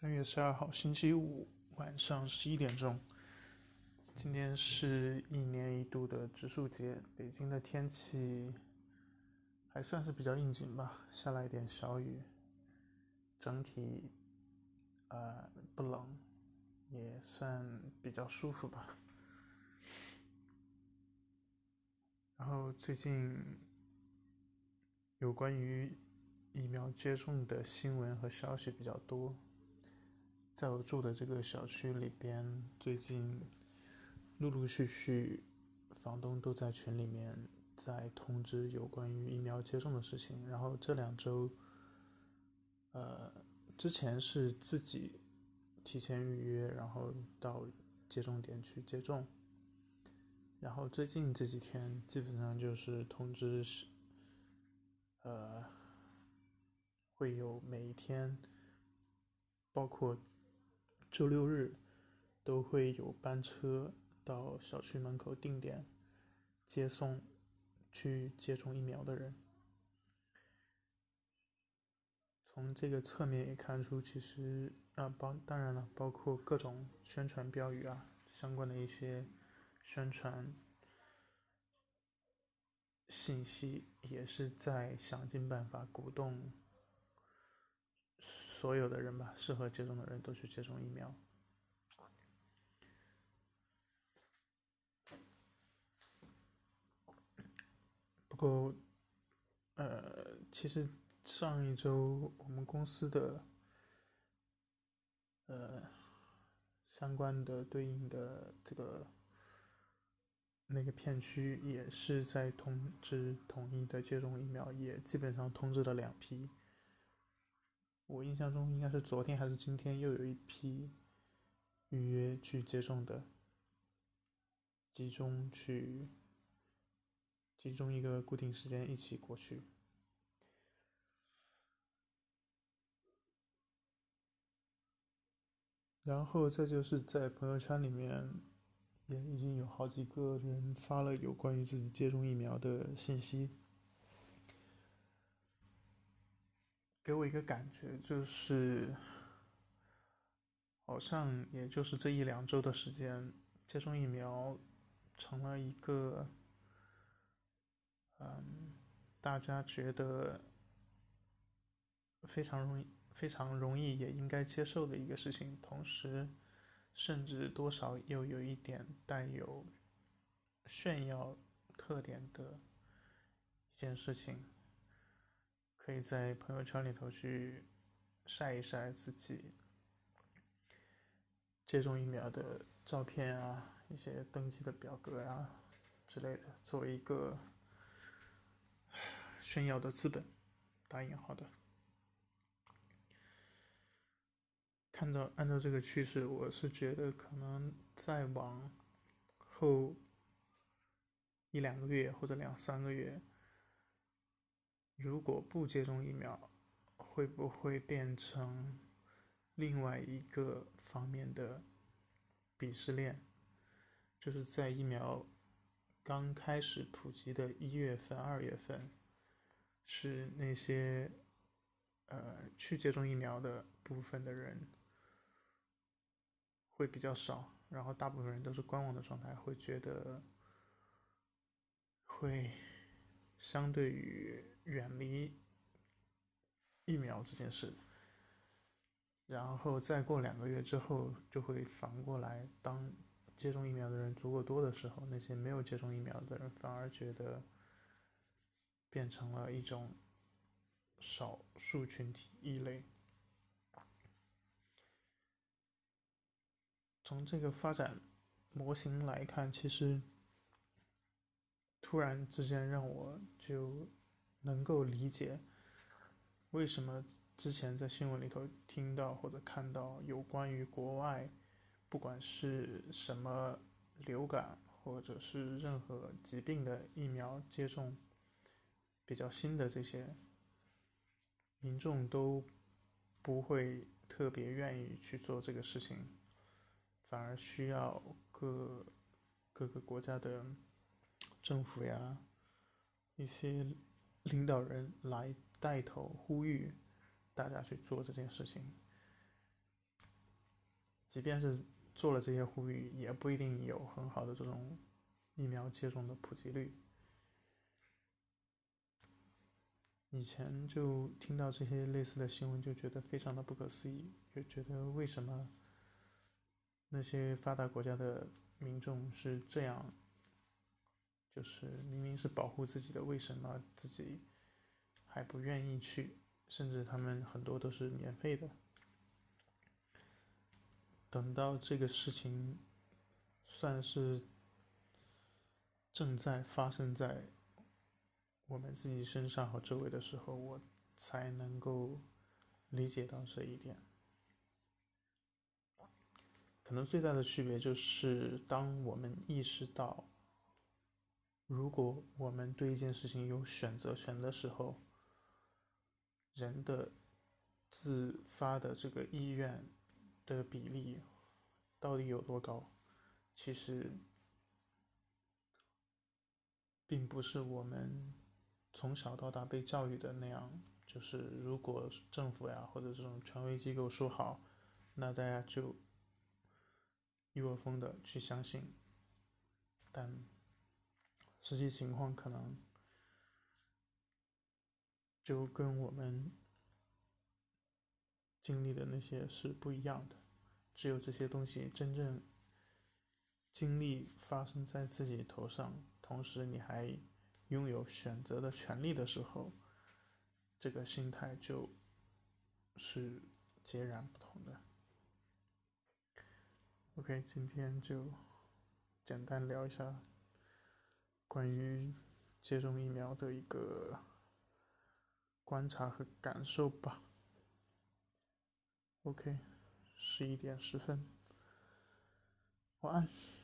三月十二号，星期五晚上十一点钟。今天是一年一度的植树节，北京的天气还算是比较应景吧，下了一点小雨，整体呃不冷，也算比较舒服吧。然后最近有关于疫苗接种的新闻和消息比较多。在我住的这个小区里边，最近陆陆续续，房东都在群里面在通知有关于疫苗接种的事情。然后这两周，呃，之前是自己提前预约，然后到接种点去接种。然后最近这几天，基本上就是通知是，呃，会有每一天，包括。周六日都会有班车到小区门口定点接送去接种疫苗的人。从这个侧面也看出，其实啊，包当然了，包括各种宣传标语啊，相关的一些宣传信息，也是在想尽办法鼓动。所有的人吧，适合接种的人都去接种疫苗。不过，呃，其实上一周我们公司的呃相关的对应的这个那个片区也是在通知统一的接种疫苗，也基本上通知了两批。我印象中应该是昨天还是今天又有一批预约去接种的，集中去，集中一个固定时间一起过去。然后再就是在朋友圈里面，也已经有好几个人发了有关于自己接种疫苗的信息。给我一个感觉，就是好像也就是这一两周的时间，接种疫苗成了一个，嗯，大家觉得非常容易、非常容易也应该接受的一个事情，同时，甚至多少又有一点带有炫耀特点的一件事情。可以在朋友圈里头去晒一晒自己接种疫苗的照片啊，一些登记的表格啊之类的，作为一个炫耀的资本，打引号的。看到按照这个趋势，我是觉得可能再往后一两个月或者两三个月。如果不接种疫苗，会不会变成另外一个方面的鄙视链？就是在疫苗刚开始普及的一月份、二月份，是那些呃去接种疫苗的部分的人会比较少，然后大部分人都是观望的状态，会觉得会。相对于远离疫苗这件事，然后再过两个月之后，就会反过来，当接种疫苗的人足够多的时候，那些没有接种疫苗的人反而觉得变成了一种少数群体异类。从这个发展模型来看，其实。突然之间，让我就能够理解为什么之前在新闻里头听到或者看到有关于国外，不管是什么流感或者是任何疾病的疫苗接种比较新的这些，民众都不会特别愿意去做这个事情，反而需要各各个国家的。政府呀，一些领导人来带头呼吁大家去做这件事情。即便是做了这些呼吁，也不一定有很好的这种疫苗接种的普及率。以前就听到这些类似的新闻，就觉得非常的不可思议，就觉得为什么那些发达国家的民众是这样，就是明明是保护自己的，为什么自己还不愿意去？甚至他们很多都是免费的。等到这个事情算是正在发生在。我们自己身上和周围的时候，我才能够理解到这一点。可能最大的区别就是，当我们意识到，如果我们对一件事情有选择权的时候，人的自发的这个意愿的比例到底有多高？其实，并不是我们。从小到大被教育的那样，就是如果政府呀或者这种权威机构说好，那大家就一窝蜂的去相信。但实际情况可能就跟我们经历的那些是不一样的。只有这些东西真正经历发生在自己头上，同时你还。拥有选择的权利的时候，这个心态就是截然不同的。OK，今天就简单聊一下关于接种疫苗的一个观察和感受吧。OK，十一点十分，晚安。